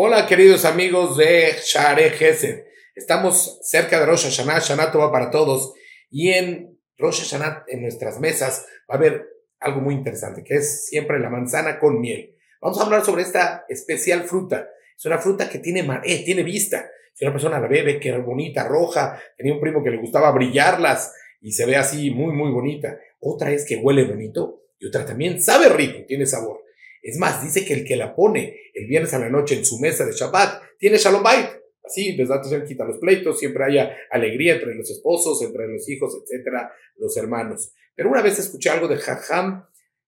Hola queridos amigos de Share Gesed. Estamos cerca de Rosh Hashanah, Shana va para todos. Y en Rosh Hashanah, en nuestras mesas, va a haber algo muy interesante, que es siempre la manzana con miel. Vamos a hablar sobre esta especial fruta. Es una fruta que tiene, eh, tiene vista. Si una persona la bebe, que era bonita, roja, tenía un primo que le gustaba brillarlas y se ve así muy, muy bonita. Otra es que huele bonito y otra también sabe rico, tiene sabor. Es más, dice que el que la pone el viernes a la noche en su mesa de Shabbat tiene Shalom Bait. Así, datos se quita los pleitos, siempre haya alegría entre los esposos, entre los hijos, etcétera, los hermanos. Pero una vez escuché algo de Jajam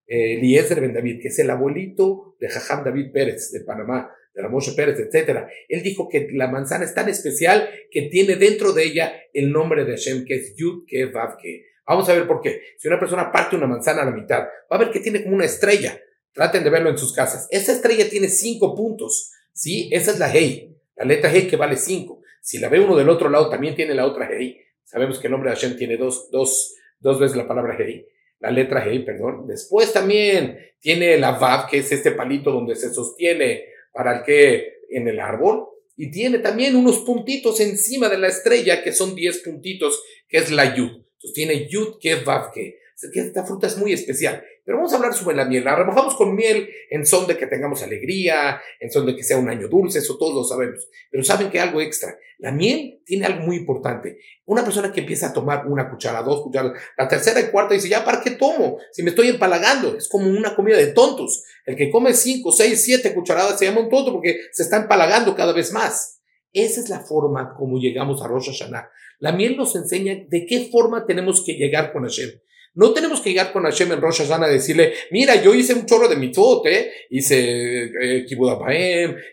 eh, Eliezer Ben David, que es el abuelito de Jajam David Pérez de Panamá, de Ramoshe Pérez, etcétera. Él dijo que la manzana es tan especial que tiene dentro de ella el nombre de Hashem, que es Yud Ke Vav Vamos a ver por qué. Si una persona parte una manzana a la mitad, va a ver que tiene como una estrella. Traten de verlo en sus casas. Esa estrella tiene cinco puntos, ¿sí? Esa es la Hei, la letra Hei que vale cinco. Si la ve uno del otro lado, también tiene la otra Hei. Sabemos que el nombre de Hashem tiene dos, dos, dos veces la palabra Hei. La letra Hei, perdón. Después también tiene la Vav, que es este palito donde se sostiene para el que en el árbol. Y tiene también unos puntitos encima de la estrella, que son diez puntitos, que es la Yud. Entonces tiene Yud, que Vav, que esta fruta es muy especial. Pero vamos a hablar sobre la miel. La remojamos con miel en son de que tengamos alegría, en son de que sea un año dulce, eso todos lo sabemos. Pero saben que algo extra. La miel tiene algo muy importante. Una persona que empieza a tomar una cuchara, dos cucharas, la tercera y cuarta dice, ya, ¿para qué tomo? Si me estoy empalagando. Es como una comida de tontos. El que come cinco, seis, siete cucharadas se llama un tonto porque se está empalagando cada vez más. Esa es la forma como llegamos a Rosh Hashanah. La miel nos enseña de qué forma tenemos que llegar con Hashem. No tenemos que llegar con Hashem en Rosh Hashanah a decirle, mira, yo hice un chorro de mitzvot, ¿eh? Hice eh,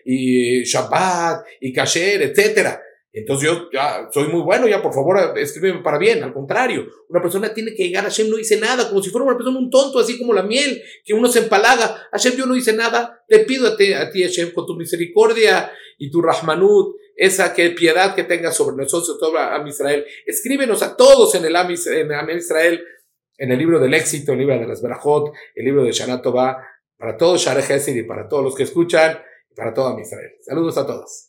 y Shabbat, y Kasher, etcétera. Entonces yo ya soy muy bueno, ya por favor escríbeme para bien. Al contrario, una persona tiene que llegar a Hashem, no dice nada, como si fuera una persona un tonto, así como la miel, que uno se empalaga. Hashem, yo no hice nada, te pido a ti, a ti Hashem, con tu misericordia y tu Rahmanut, esa que piedad que tengas sobre nosotros, todo Am Israel. Escríbenos a todos en el Am, en Israel en el libro del éxito, el libro de las Berajot, el libro de Shana va para todos Share y para todos los que escuchan y para toda mi Israel. Saludos a todos.